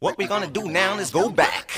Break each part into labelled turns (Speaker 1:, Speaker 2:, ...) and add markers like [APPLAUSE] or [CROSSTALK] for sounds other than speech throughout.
Speaker 1: What we gonna do now is go back.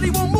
Speaker 2: Nobody won't move.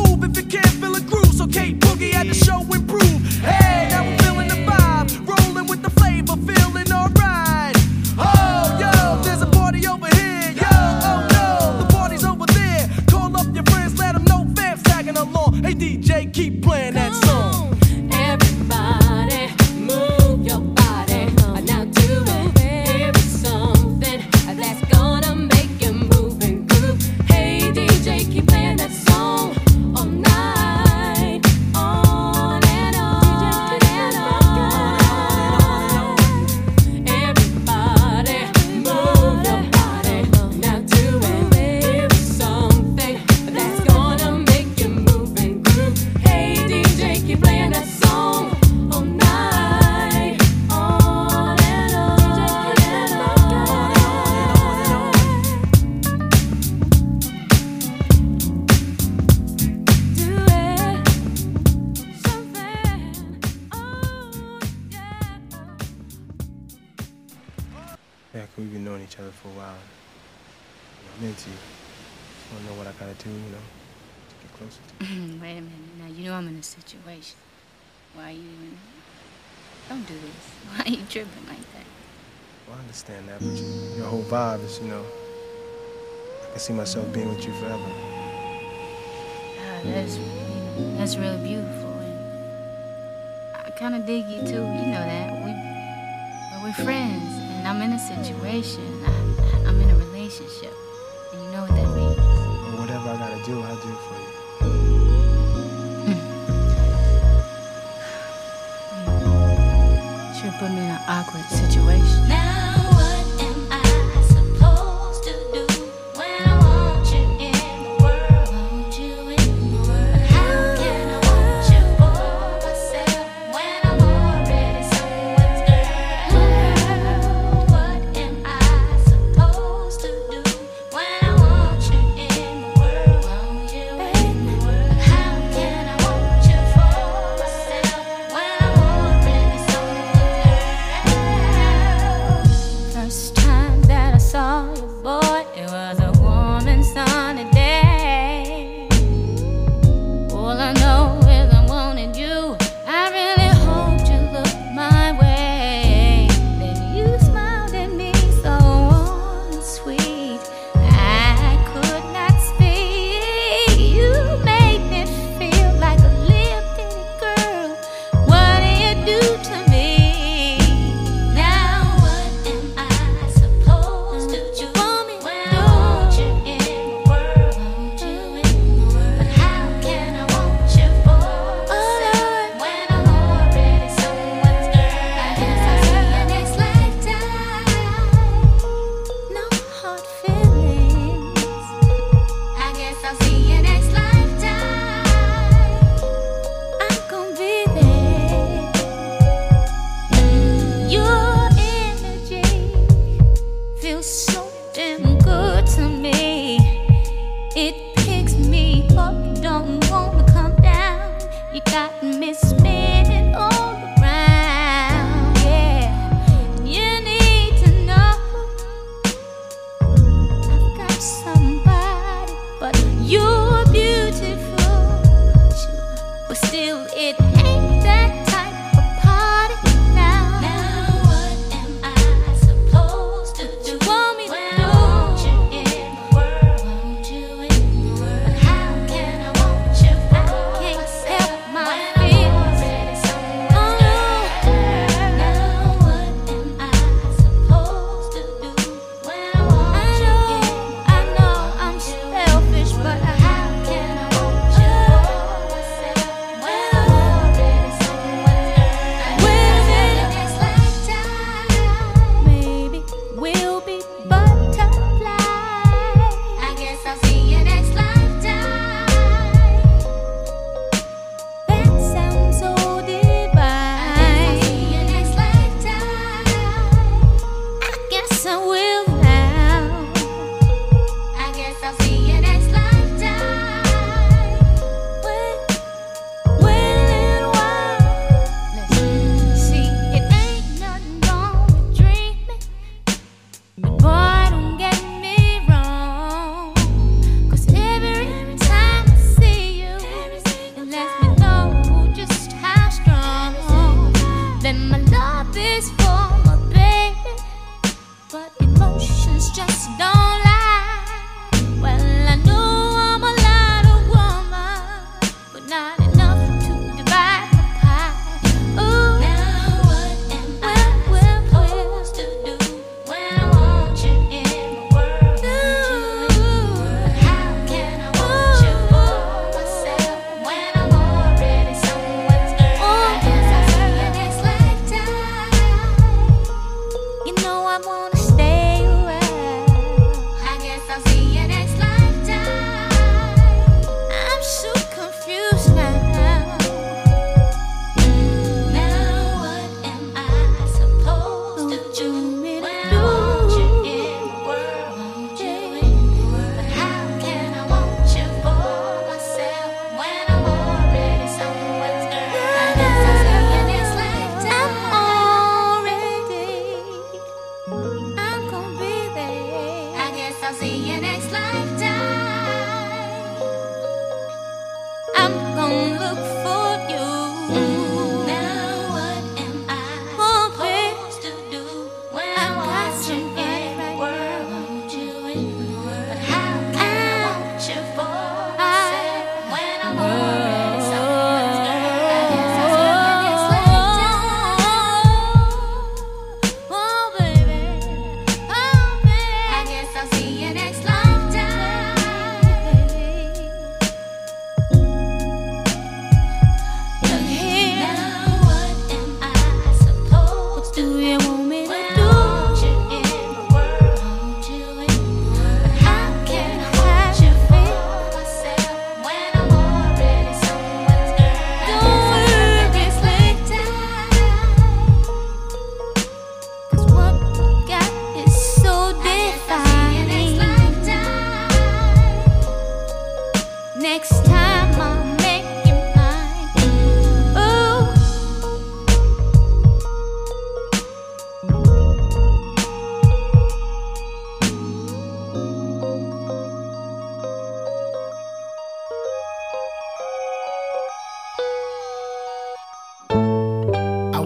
Speaker 3: see myself being with you forever.
Speaker 4: Yeah, that's, that's really beautiful. And I kind of dig you, too. You know that. We, we're friends, and I'm in a situation. I, I'm in a relationship, and you know what that means.
Speaker 3: Well, whatever I
Speaker 4: got to do, I'll do for you. Hmm. [SIGHS] Hmm. put me in an awkward situation.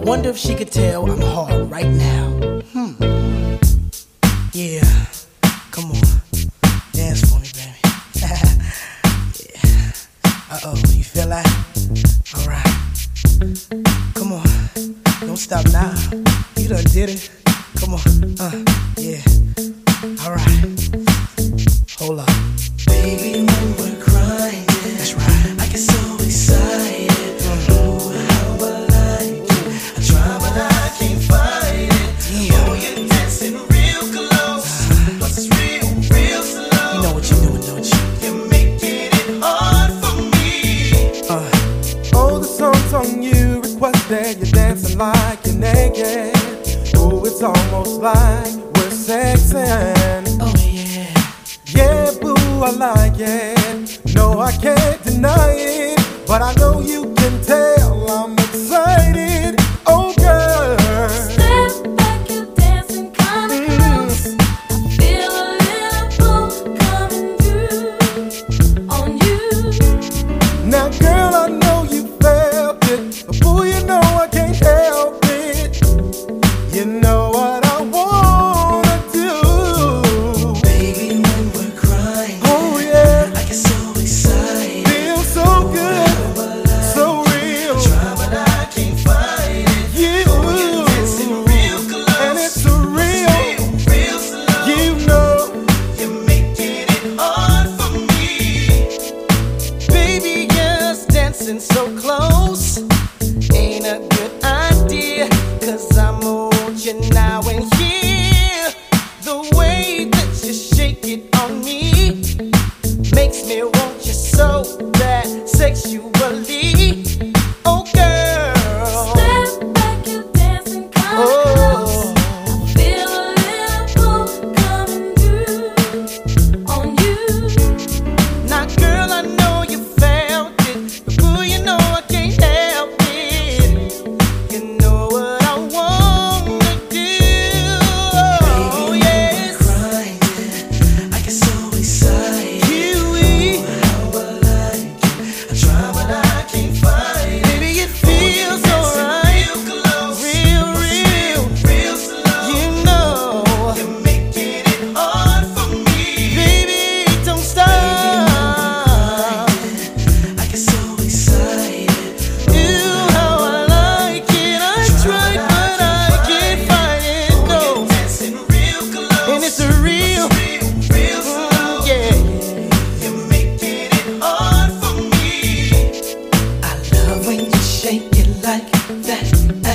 Speaker 5: wonder if she could tell I'm hard right now. Hmm. Yeah. Come on. Dance for me, baby. [LAUGHS] yeah. Uh oh. You feel that? Alright. Come on. Don't stop now. You done did it. Come on. Uh. that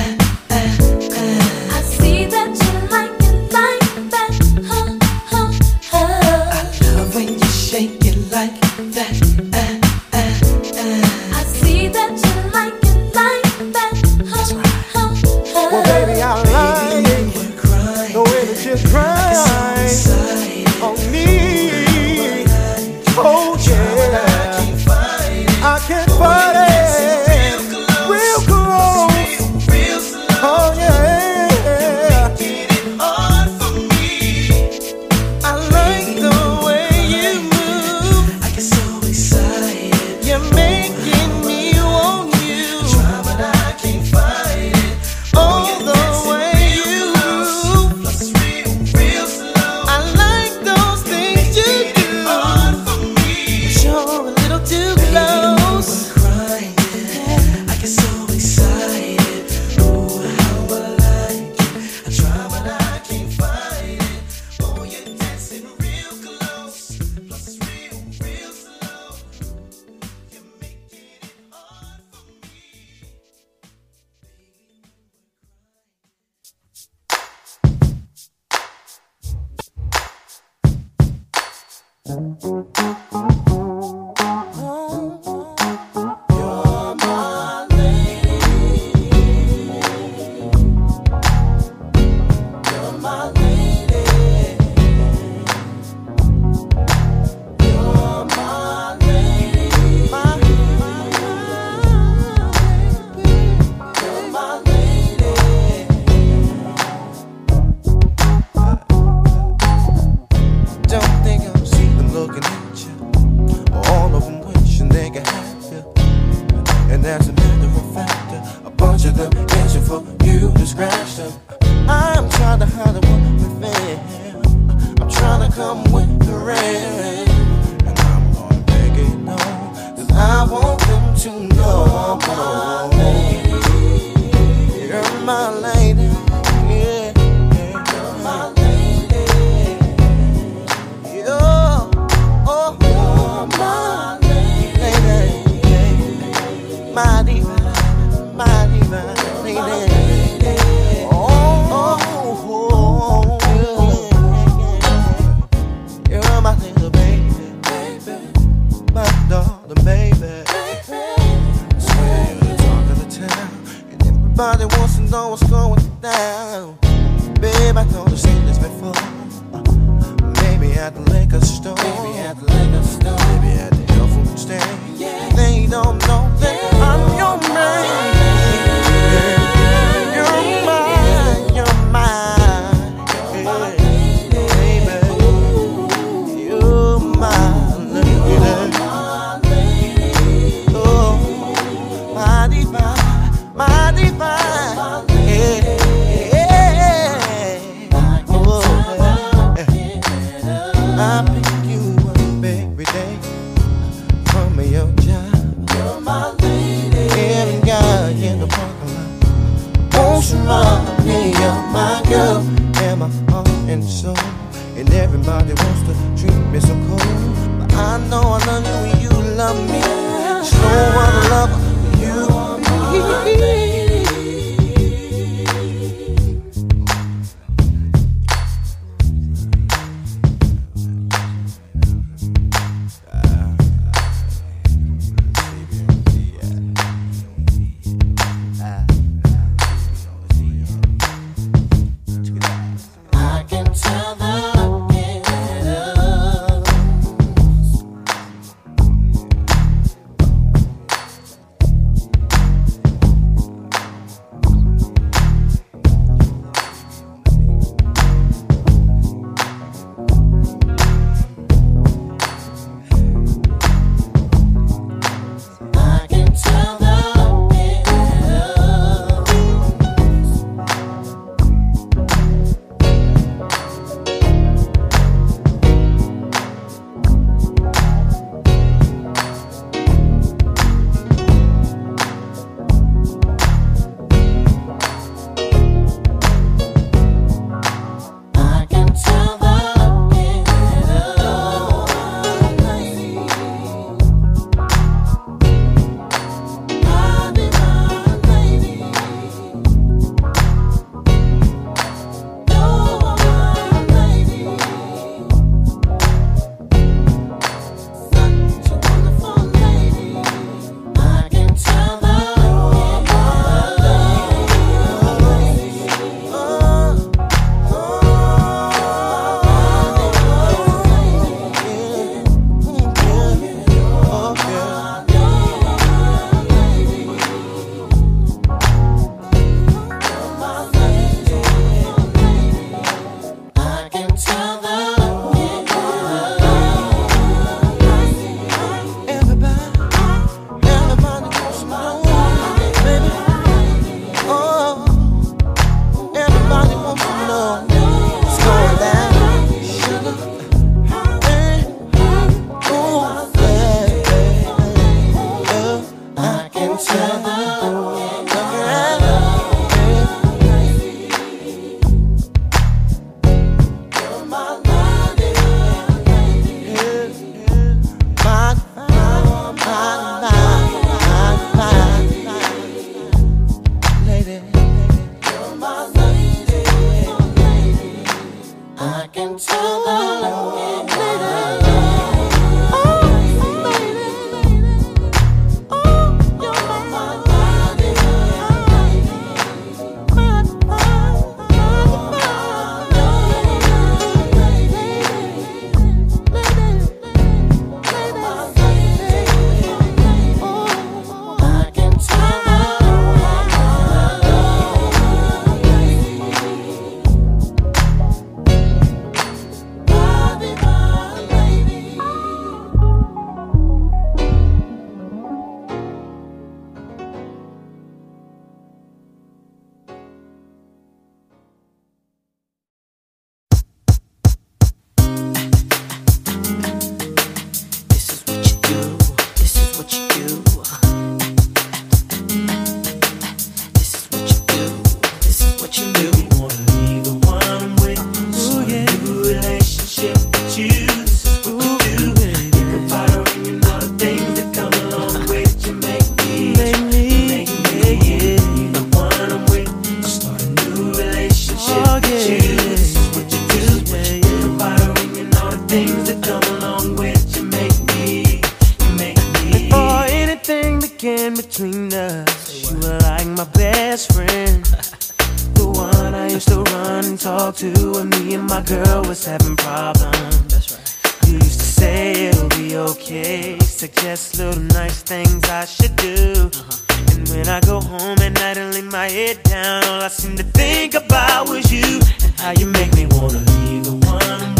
Speaker 5: things
Speaker 6: that come along with you make me, you make me. Before anything began between us, you were like my best friend. [LAUGHS] the one I used to run and talk to when me and my girl was having problems. That's right. You used to say it'll be okay, suggest little nice things I should do. Uh-huh. And when I go home at night and lay my head down, all I seem to think about was you and how you make me wanna be the one.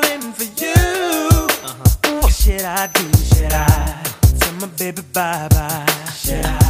Speaker 6: should I do? Should I tell my baby bye bye? Should I?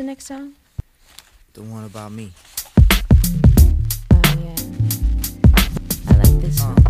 Speaker 6: the
Speaker 7: next song?
Speaker 8: The one about me.
Speaker 7: Oh, yeah. I like this uh.
Speaker 9: one.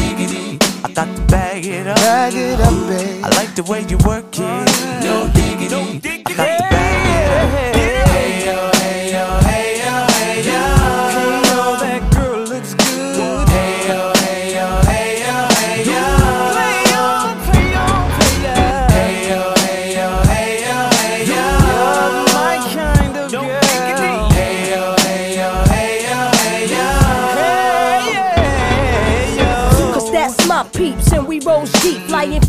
Speaker 10: I got to bag it up.
Speaker 11: Bag it up, babe.
Speaker 10: I like the way you work it, no diggity. I got to bag it up.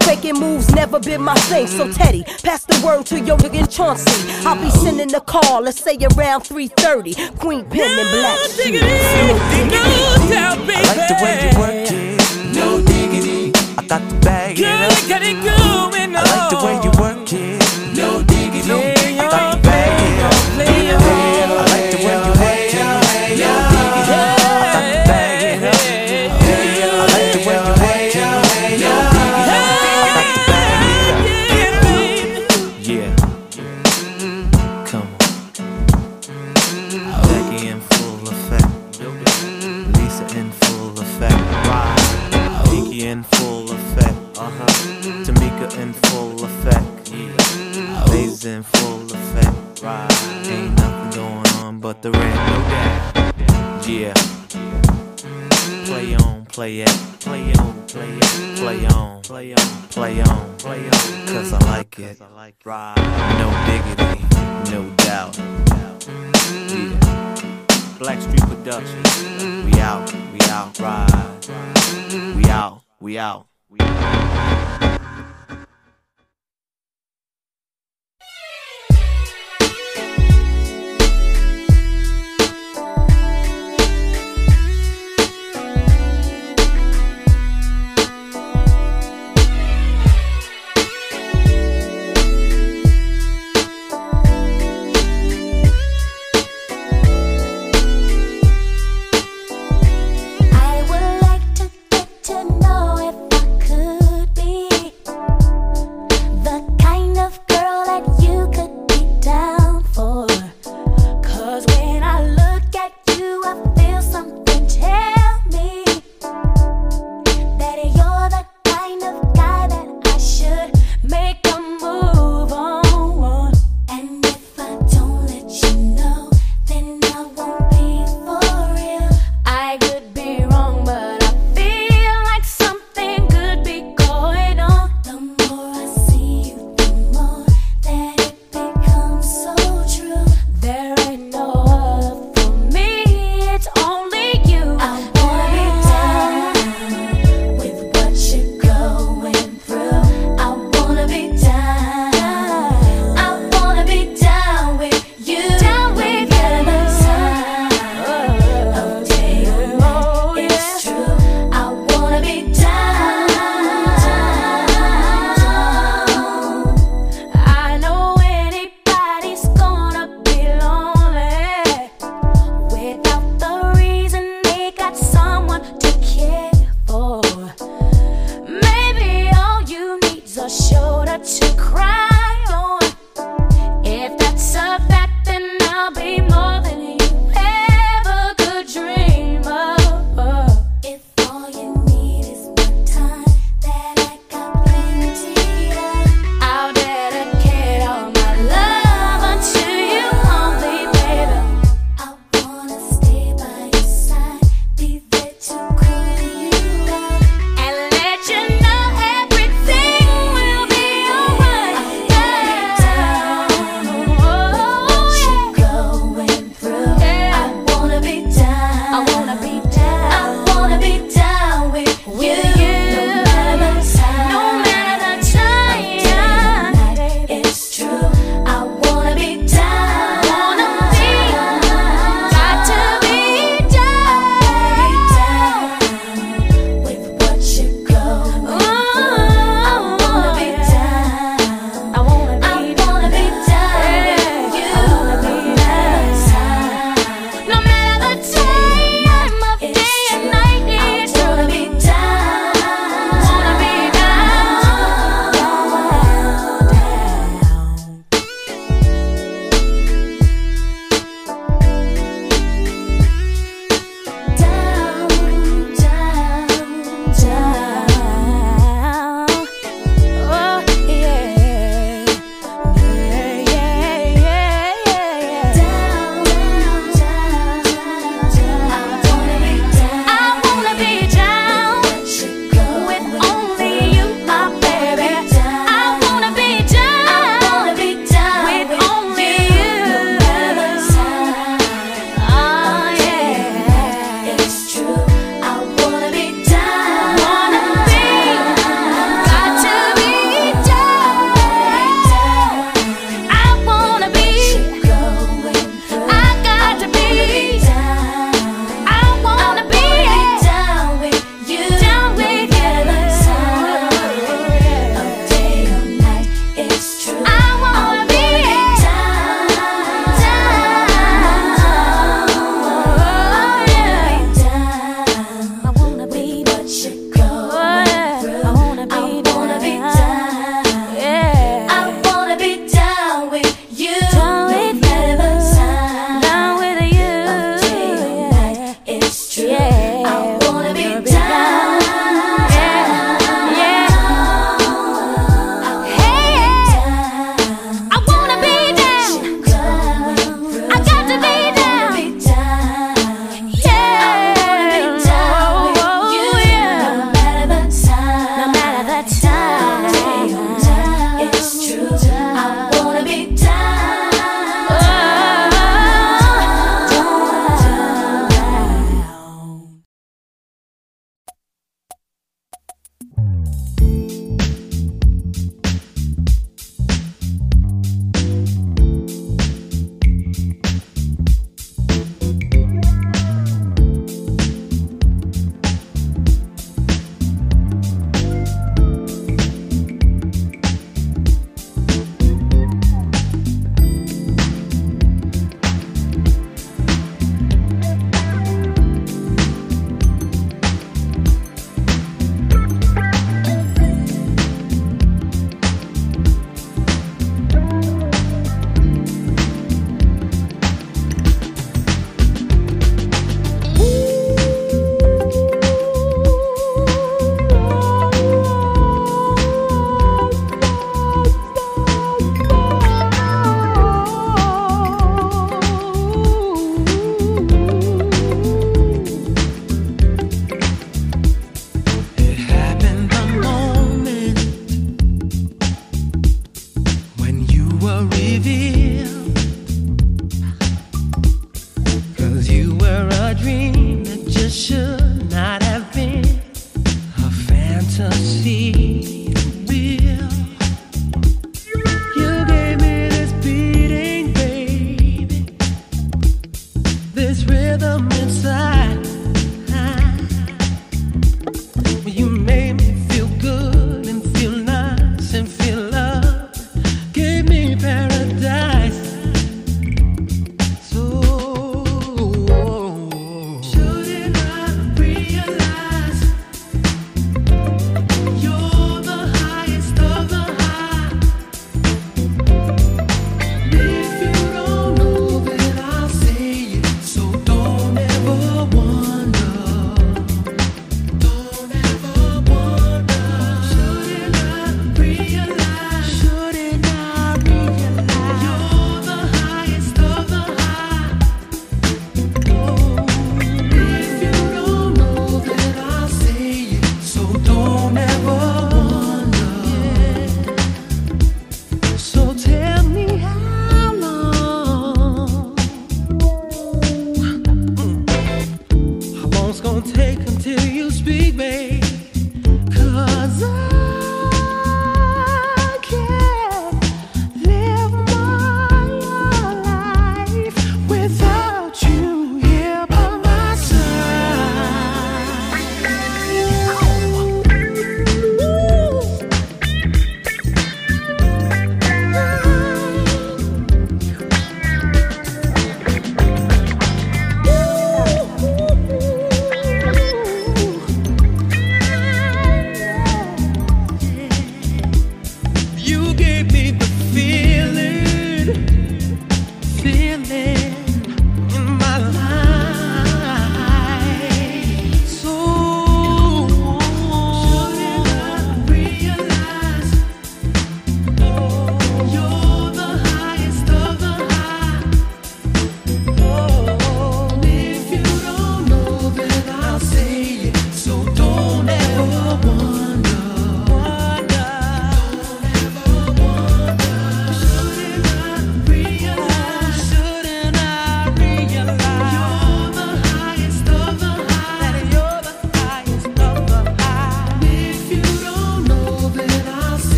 Speaker 12: Faking moves never been my thing. So Teddy, pass the word to your nigga Chauncey. I'll be sending the call, let's say around 3:30. Queen Pen and Black Shoes.
Speaker 10: I like the way you work it, no diggity. I got to bag it up. I like the way you work it, the rent. No doubt. Yeah. Play on, play it. Play on, play it. Play on, play on, play on, play on. Cause I like it. Right. No diggity, no doubt. Yeah. Blackstreet Productions. We out, we out, ride. We out, we out. We out.